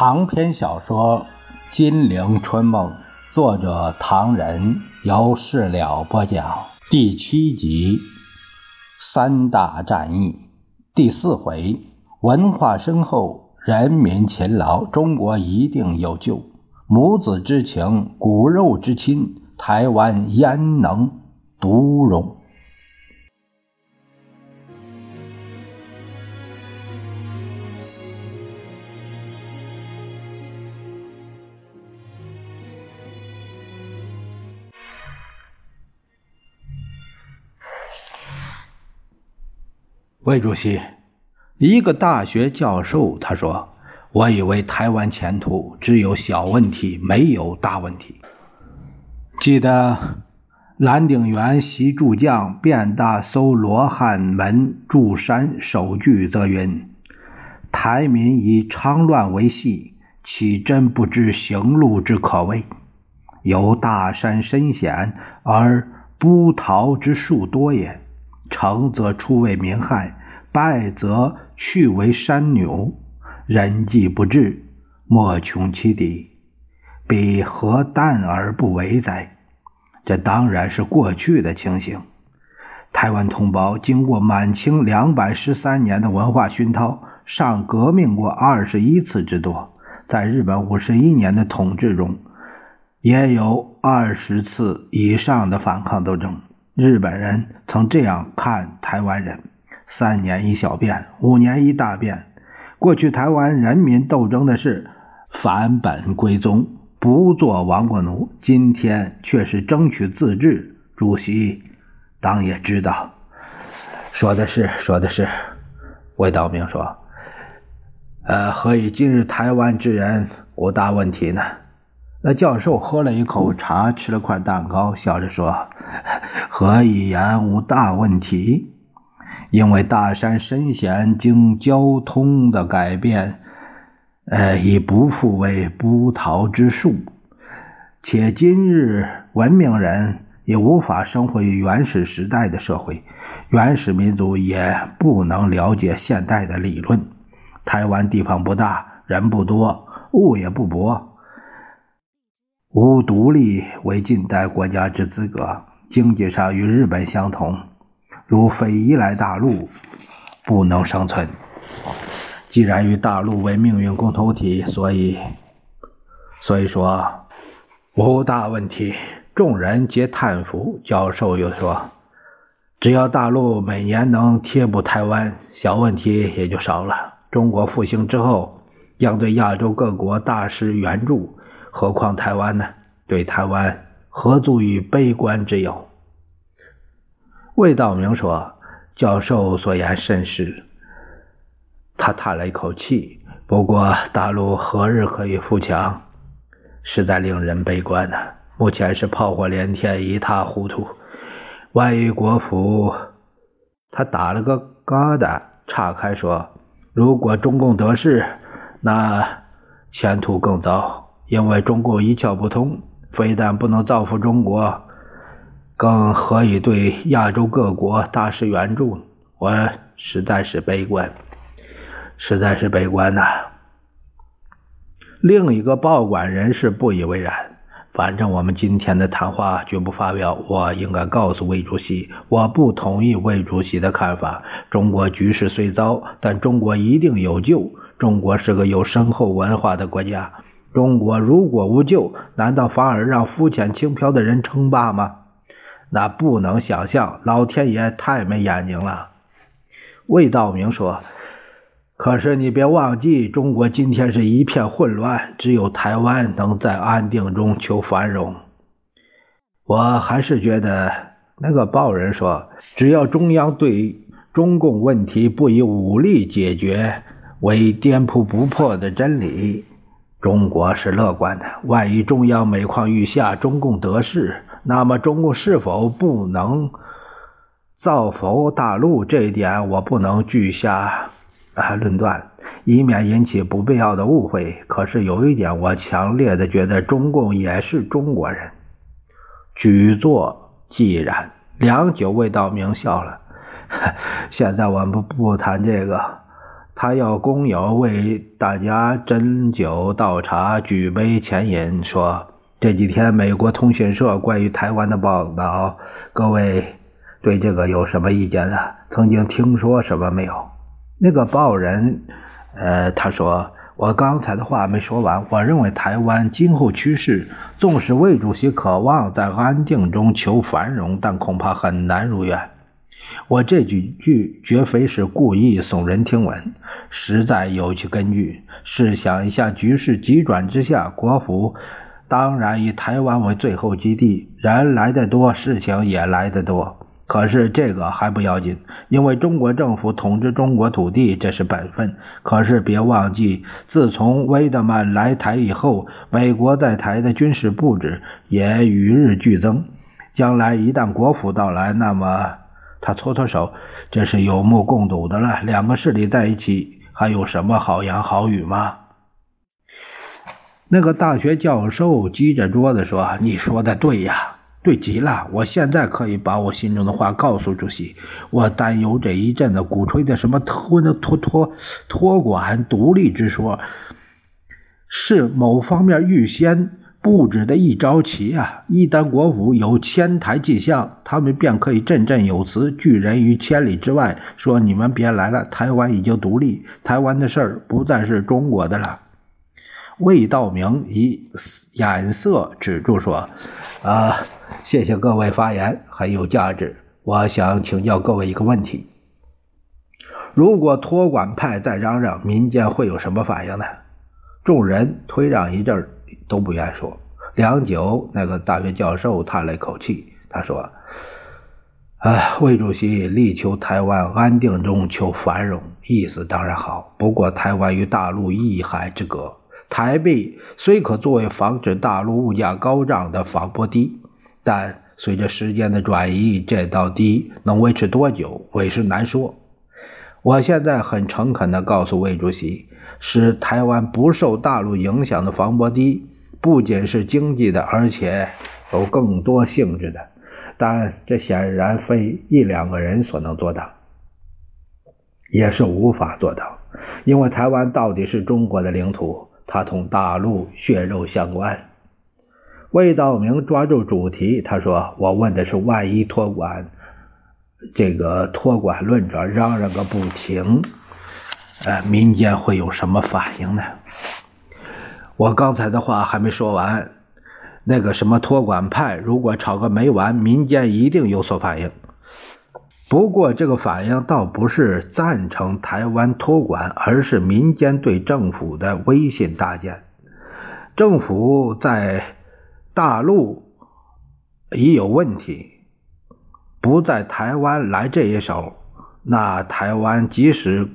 长篇小说《金陵春梦》，作者唐人，由事了播讲，第七集，三大战役第四回，文化深厚，人民勤劳，中国一定有救。母子之情，骨肉之亲，台湾焉能独容？魏主席，一个大学教授他说：“我以为台湾前途只有小问题，没有大问题。记得蓝鼎元习诸将遍大搜罗汉门驻山首句则云：‘台民以昌乱为戏，岂真不知行路之可畏？有大山深险而不逃之数多也。成则出为民害。’”败则去为山牛，人迹不至，莫穷其底，彼何淡而不为哉？这当然是过去的情形。台湾同胞经过满清两百十三年的文化熏陶，上革命过二十一次之多，在日本五十一年的统治中，也有二十次以上的反抗斗争。日本人曾这样看台湾人。三年一小变，五年一大变。过去台湾人民斗争的是返本归宗，不做亡国奴；今天却是争取自治。主席当也知道，说的是，说的是。魏道明说：“呃，何以今日台湾之人无大问题呢？”那教授喝了一口茶，吃了块蛋糕，笑着说：“何以言无大问题？”因为大山深险，经交通的改变，呃，已不复为不逃之术。且今日文明人也无法生活于原始时代的社会，原始民族也不能了解现代的理论。台湾地方不大，人不多，物也不博，无独立为近代国家之资格，经济上与日本相同。如非依赖大陆，不能生存。既然与大陆为命运共同体，所以，所以说无大问题。众人皆叹服。教授又说：“只要大陆每年能贴补台湾，小问题也就少了。中国复兴之后，将对亚洲各国大施援助，何况台湾呢？对台湾何足以悲观之有？”魏道明说：“教授所言甚是。”他叹了一口气。不过，大陆何日可以富强，实在令人悲观呐。目前是炮火连天，一塌糊涂。万一国府……他打了个疙瘩，岔开说：“如果中共得势，那前途更糟，因为中共一窍不通，非但不能造福中国。”更何以对亚洲各国大施援助？我实在是悲观，实在是悲观呐。另一个报馆人士不以为然。反正我们今天的谈话绝不发表。我应该告诉魏主席，我不同意魏主席的看法。中国局势虽糟，但中国一定有救。中国是个有深厚文化的国家。中国如果无救，难道反而让肤浅轻飘的人称霸吗？那不能想象，老天爷太没眼睛了。魏道明说：“可是你别忘记，中国今天是一片混乱，只有台湾能在安定中求繁荣。”我还是觉得，那个报人说，只要中央对中共问题不以武力解决为颠扑不破的真理，中国是乐观的。万一中央每况愈下，中共得势。那么，中共是否不能造福大陆？这一点我不能据下啊论断，以免引起不必要的误会。可是有一点，我强烈的觉得中共也是中国人。举座既然，良久未到，明笑了。现在我们不不谈这个，他要工友为大家斟酒倒茶，举杯前饮，说：“这几天美国通讯社关于台湾的报道，各位对这个有什么意见啊？曾经听说什么没有？”那个报人，呃，他说：“我刚才的话没说完。我认为台湾今后趋势，纵使魏主席渴望在安定中求繁荣，但恐怕很难如愿。”我这几句绝非是故意耸人听闻，实在有其根据。试想一下，局势急转直下，国府当然以台湾为最后基地，人来得多，事情也来得多。可是这个还不要紧，因为中国政府统治中国土地，这是本分。可是别忘记，自从威德曼来台以后，美国在台的军事布置也与日俱增。将来一旦国府到来，那么。他搓搓手，这是有目共睹的了。两个势力在一起，还有什么好言好语吗？那个大学教授击着桌子说：“你说的对呀，对极了。我现在可以把我心中的话告诉主席。我担忧这一阵子鼓吹的什么托托托托管独立之说，是某方面预先。”布置的一招棋啊！一旦国府有迁台迹象，他们便可以振振有词，拒人于千里之外，说：“你们别来了，台湾已经独立，台湾的事儿不再是中国的了。”魏道明以眼色止住说：“啊，谢谢各位发言，很有价值。我想请教各位一个问题：如果托管派再嚷嚷，民间会有什么反应呢？”众人推让一阵。都不愿说。良久，那个大学教授叹了一口气，他说：“哎，魏主席力求台湾安定中求繁荣，意思当然好。不过，台湾与大陆一海之隔，台币虽可作为防止大陆物价高涨的防波堤，但随着时间的转移，这道堤能维持多久，委实难说。我现在很诚恳地告诉魏主席。”使台湾不受大陆影响的防波堤，不仅是经济的，而且有更多性质的。但这显然非一两个人所能做到，也是无法做到，因为台湾到底是中国的领土，它同大陆血肉相关。魏道明抓住主题，他说：“我问的是，万一托管这个托管论者嚷嚷个不停。”呃，民间会有什么反应呢？我刚才的话还没说完。那个什么托管派，如果吵个没完，民间一定有所反应。不过这个反应倒不是赞成台湾托管，而是民间对政府的威信大减。政府在大陆已有问题，不在台湾来这一手，那台湾即使。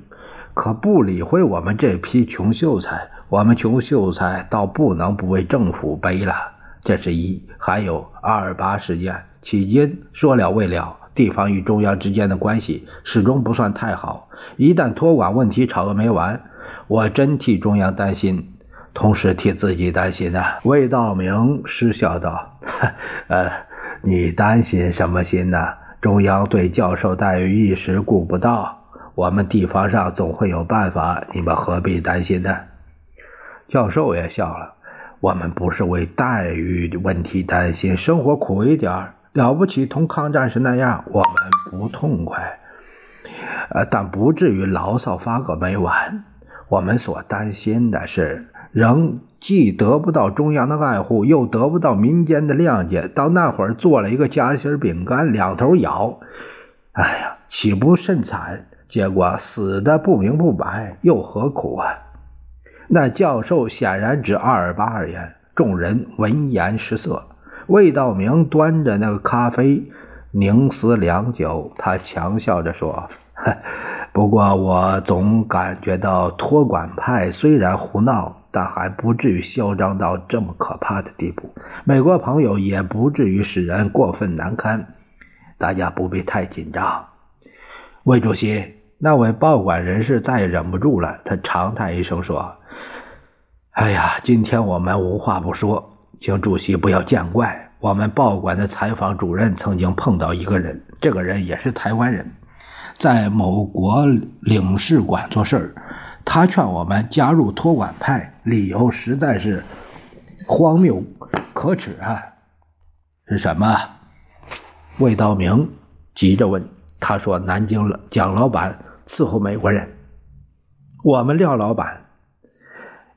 可不理会我们这批穷秀才，我们穷秀才倒不能不为政府背了。这是一，还有二八事件，迄今说了未了。地方与中央之间的关系始终不算太好，一旦托管问题吵个没完，我真替中央担心，同时替自己担心啊。魏道明失笑道：“ 呃，你担心什么心呢？中央对教授待遇一时顾不到。”我们地方上总会有办法，你们何必担心呢？教授也笑了。我们不是为待遇问题担心，生活苦一点了不起，同抗战时那样，我们不痛快。呃，但不至于牢骚发个没完。我们所担心的是，仍既得不到中央的爱护，又得不到民间的谅解，到那会儿做了一个夹心饼干，两头咬，哎呀，岂不甚惨？结果死的不明不白，又何苦啊？那教授显然只二八而言，众人闻言失色。魏道明端着那个咖啡，凝思良久，他强笑着说：“ 不过我总感觉到托管派虽然胡闹，但还不至于嚣张到这么可怕的地步。美国朋友也不至于使人过分难堪，大家不必太紧张。”魏主席。那位报馆人士再也忍不住了，他长叹一声说：“哎呀，今天我们无话不说，请主席不要见怪。我们报馆的采访主任曾经碰到一个人，这个人也是台湾人，在某国领事馆做事儿。他劝我们加入托管派，理由实在是荒谬可耻啊！是什么？魏道明急着问。他说：“南京蒋老板伺候美国人，我们廖老板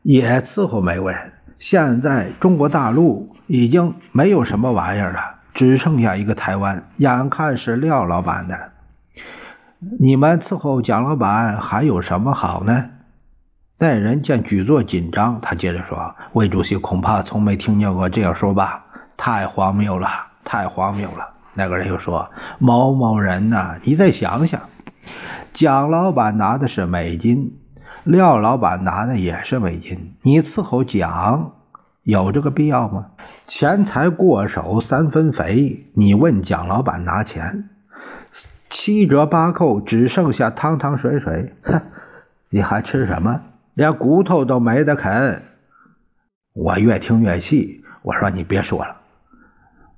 也伺候美国人。现在中国大陆已经没有什么玩意儿了，只剩下一个台湾，眼看是廖老板的。你们伺候蒋老板还有什么好呢？”那人见举座紧张，他接着说：“魏主席恐怕从没听见过这样说吧？太荒谬了，太荒谬了。”那个人又说：“某某人呐，你再想想，蒋老板拿的是美金，廖老板拿的也是美金，你伺候蒋有这个必要吗？钱财过手三分肥，你问蒋老板拿钱，七折八扣，只剩下汤汤水水，哼，你还吃什么？”连骨头都没得啃，我越听越气。我说你别说了。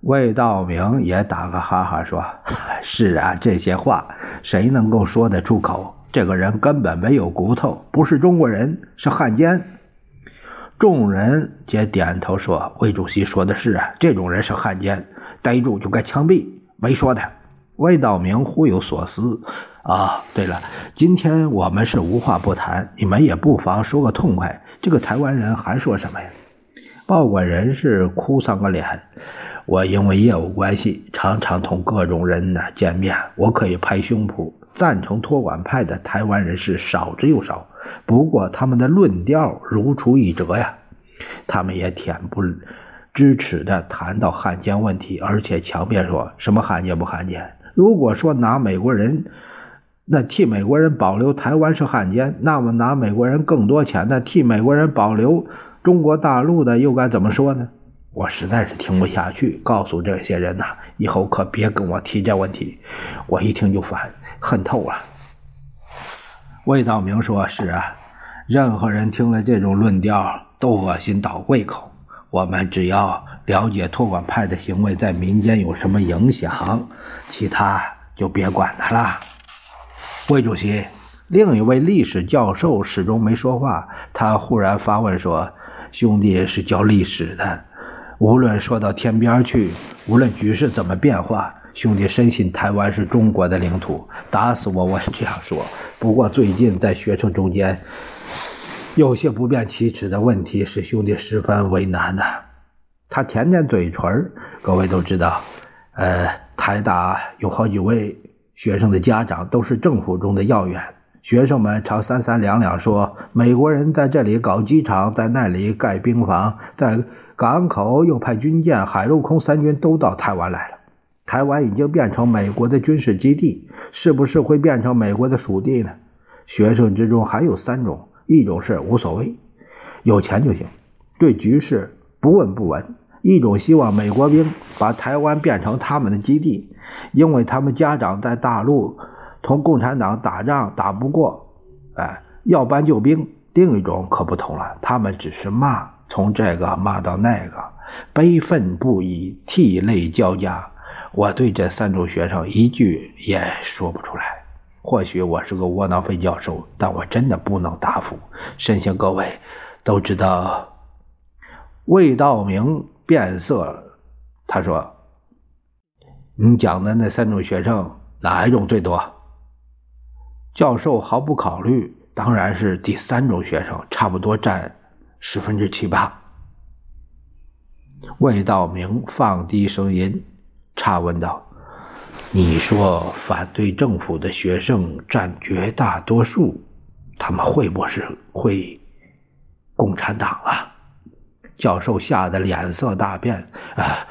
魏道明也打个哈哈说：“是啊，这些话谁能够说得出口？这个人根本没有骨头，不是中国人，是汉奸。”众人皆点头说：“魏主席说的是啊，这种人是汉奸，逮住就该枪毙。”没说的。魏道明忽有所思。啊，对了，今天我们是无话不谈，你们也不妨说个痛快。这个台湾人还说什么呀？报馆人士哭丧个脸。我因为业务关系，常常同各种人呢见面，我可以拍胸脯，赞成托管派的台湾人士少之又少。不过他们的论调如出一辙呀，他们也恬不知耻的谈到汉奸问题，而且强辩说什么汉奸不汉奸。如果说拿美国人。那替美国人保留台湾是汉奸，那么拿美国人更多钱的替美国人保留中国大陆的又该怎么说呢？我实在是听不下去，告诉这些人呐，以后可别跟我提这问题，我一听就烦，恨透了。魏道明说：“是啊，任何人听了这种论调都恶心倒胃口。我们只要了解托管派的行为在民间有什么影响，其他就别管他了。”魏主席，另一位历史教授始终没说话。他忽然发问说：“兄弟是教历史的，无论说到天边去，无论局势怎么变化，兄弟深信台湾是中国的领土。打死我，我也这样说。不过最近在学生中间，有些不便启齿的问题，使兄弟十分为难呐。”他舔舔嘴唇各位都知道，呃，台大有好几位。学生的家长都是政府中的要员，学生们常三三两两说：美国人在这里搞机场，在那里盖兵房，在港口又派军舰，海陆空三军都到台湾来了。台湾已经变成美国的军事基地，是不是会变成美国的属地呢？学生之中还有三种：一种是无所谓，有钱就行，对局势不闻不问；一种希望美国兵把台湾变成他们的基地。因为他们家长在大陆同共产党打仗打不过，哎，要搬救兵。另一种可不同了，他们只是骂，从这个骂到那个，悲愤不已，涕泪交加。我对这三种学生一句也说不出来。或许我是个窝囊废教授，但我真的不能答复。深信各位都知道。魏道明变色，他说。你讲的那三种学生，哪一种最多？教授毫不考虑，当然是第三种学生，差不多占十分之七八。魏道明放低声音，插问道：“你说反对政府的学生占绝大多数，他们会不会是会共产党啊？”教授吓得脸色大变。啊，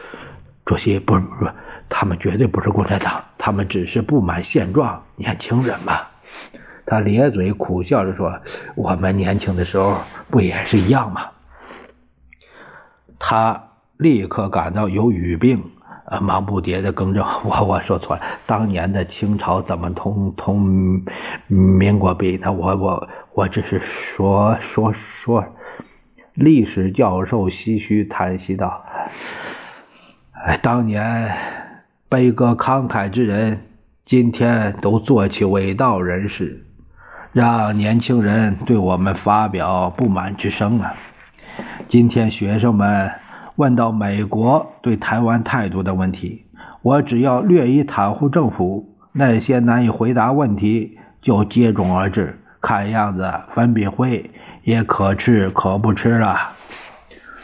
主席，不是不是。他们绝对不是共产党，他们只是不满现状，年轻人嘛。他咧嘴苦笑着说：“我们年轻的时候不也是一样吗？”他立刻感到有语病，呃，忙不迭的更正：“我我说错了，当年的清朝怎么同同民国比呢？我我我只是说说说。”历史教授唏嘘叹息道：“哎，当年。”悲歌慷慨之人今天都做起伟道人士，让年轻人对我们发表不满之声了。今天学生们问到美国对台湾态度的问题，我只要略一袒护政府，那些难以回答问题就接踵而至。看样子粉笔灰也可吃可不吃了。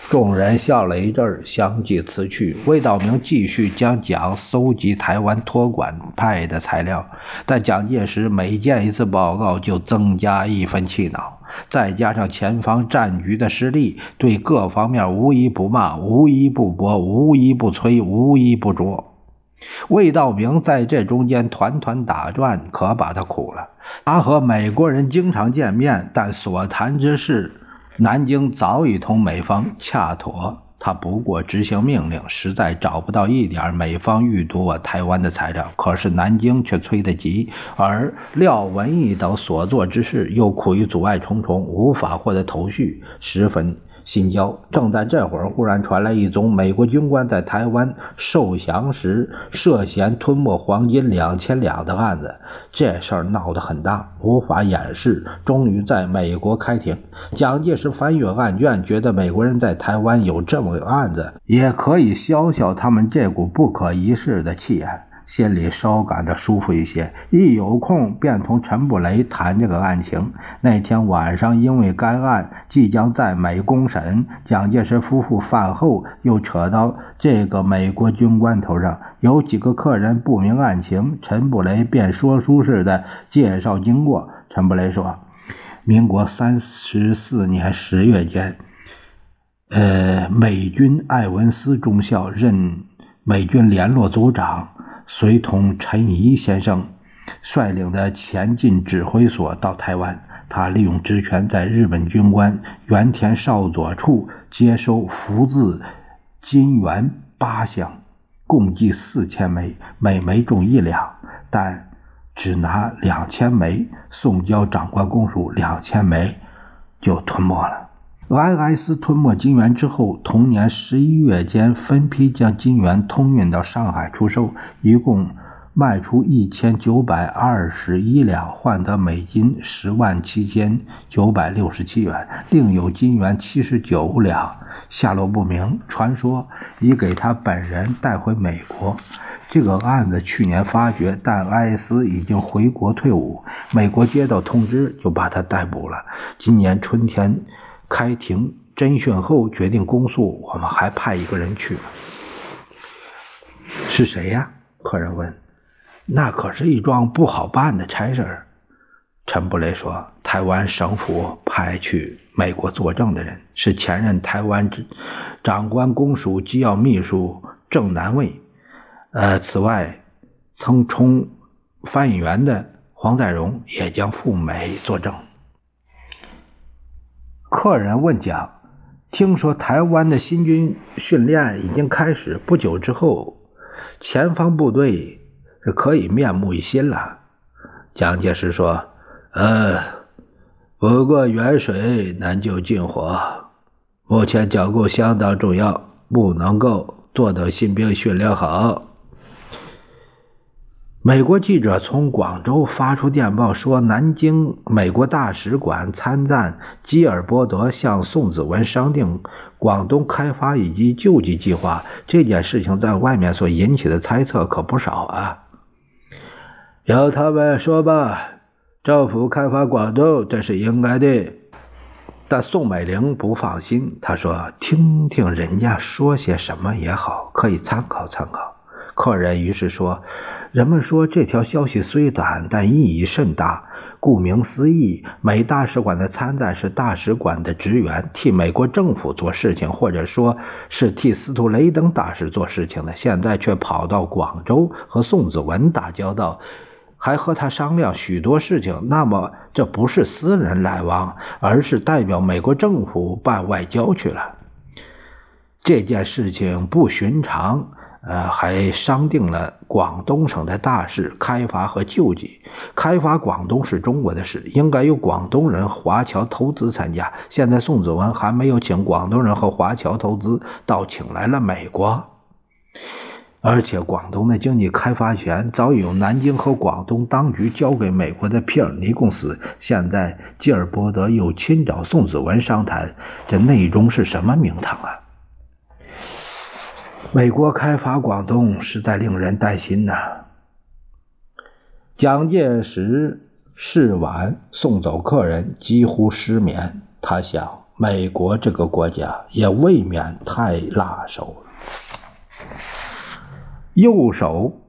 众人笑了一阵，相继辞去。魏道明继续将蒋搜集台湾托管派的材料，但蒋介石每见一次报告就增加一分气恼。再加上前方战局的失利，对各方面无一不骂，无一不驳，无一不催，无一不捉。魏道明在这中间团团打转，可把他苦了。他和美国人经常见面，但所谈之事。南京早已同美方洽妥，他不过执行命令，实在找不到一点美方欲夺我台湾的材料。可是南京却催得急，而廖文毅等所做之事又苦于阻碍重重，无法获得头绪，十分。新交正在这会儿，忽然传来一宗美国军官在台湾受降时涉嫌吞没黄金两千两的案子。这事儿闹得很大，无法掩饰。终于在美国开庭。蒋介石翻阅案卷，觉得美国人在台湾有这么个案子，也可以消消他们这股不可一世的气焰。心里稍感到舒服一些，一有空便同陈布雷谈这个案情。那天晚上，因为该案即将在美公审，蒋介石夫妇饭后又扯到这个美国军官头上。有几个客人不明案情，陈布雷便说书似的介绍经过。陈布雷说：“民国三十四年十月间，呃，美军艾文斯中校任美军联络组长。”随同陈仪先生率领的前进指挥所到台湾，他利用职权在日本军官原田少佐处接收福字金元八箱，共计四千枚，每枚重一两，但只拿两千枚送交长官公署，两千枚就吞没了。I S 吞没金元之后，同年十一月间分批将金元通运到上海出售，一共卖出一千九百二十一两，换得美金十万七千九百六十七元，另有金元七十九两下落不明，传说已给他本人带回美国。这个案子去年发觉，但艾斯已经回国退伍，美国接到通知就把他逮捕了。今年春天。开庭侦讯后决定公诉，我们还派一个人去。是谁呀？客人问。那可是一桩不好办的差事儿。陈布雷说：“台湾省府派去美国作证的人是前任台湾长官公署机要秘书郑南卫。呃，此外，曾充翻译员的黄在荣也将赴美作证。”客人问蒋：“听说台湾的新军训练已经开始，不久之后，前方部队是可以面目一新了。”蒋介石说：“呃，不过远水难救近火，目前剿共相当重要，不能够坐等新兵训练好。”美国记者从广州发出电报说，南京美国大使馆参赞基尔伯德向宋子文商定广东开发以及救济计划。这件事情在外面所引起的猜测可不少啊。由他们说吧，政府开发广东这是应该的。但宋美龄不放心，她说：“听听人家说些什么也好，可以参考参考。”客人于是说。人们说这条消息虽短，但意义甚大。顾名思义，美大使馆的参赞是大使馆的职员，替美国政府做事情，或者说是替司徒雷登大使做事情的。现在却跑到广州和宋子文打交道，还和他商量许多事情。那么，这不是私人来往，而是代表美国政府办外交去了。这件事情不寻常。呃，还商定了广东省的大事，开发和救济。开发广东是中国的事，应该由广东人、华侨投资参加。现在宋子文还没有请广东人和华侨投资，倒请来了美国。而且广东的经济开发权早已由南京和广东当局交给美国的皮尔尼公司。现在吉尔伯德又亲找宋子文商谈，这内中是什么名堂啊？美国开发广东实在令人担心呐。蒋介石试晚送走客人，几乎失眠。他想，美国这个国家也未免太辣手了。右手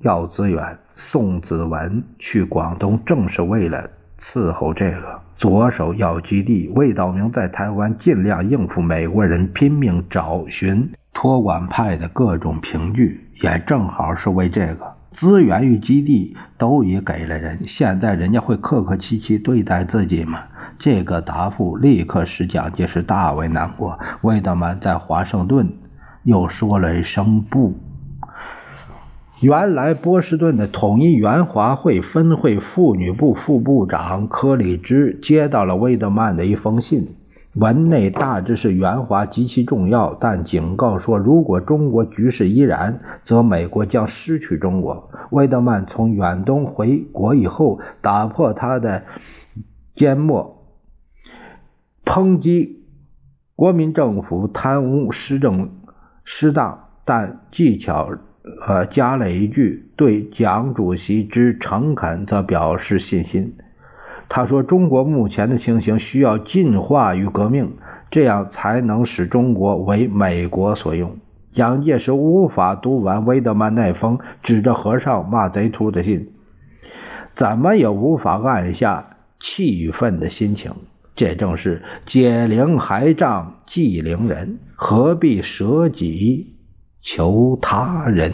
要资源，宋子文去广东正是为了伺候这个；左手要基地，魏道明在台湾尽量应付美国人，拼命找寻托管派的各种凭据，也正好是为这个。资源与基地都已给了人，现在人家会客客气气对待自己吗？这个答复立刻使蒋介石大为难过。魏德曼在华盛顿又说了一声不。原来波士顿的统一援华会分会妇女部副部长柯里芝接到了魏德曼的一封信。文内大致是援华极其重要，但警告说，如果中国局势依然，则美国将失去中国。魏德曼从远东回国以后，打破他的缄默，抨击国民政府贪污施政失当，但技巧呃加了一句，对蒋主席之诚恳，则表示信心。他说：“中国目前的情形需要进化与革命，这样才能使中国为美国所用。”蒋介石无法读完威德曼那封指着和尚骂贼秃的信，怎么也无法按下气愤的心情。这正是解铃还仗系铃人，何必舍己求他人？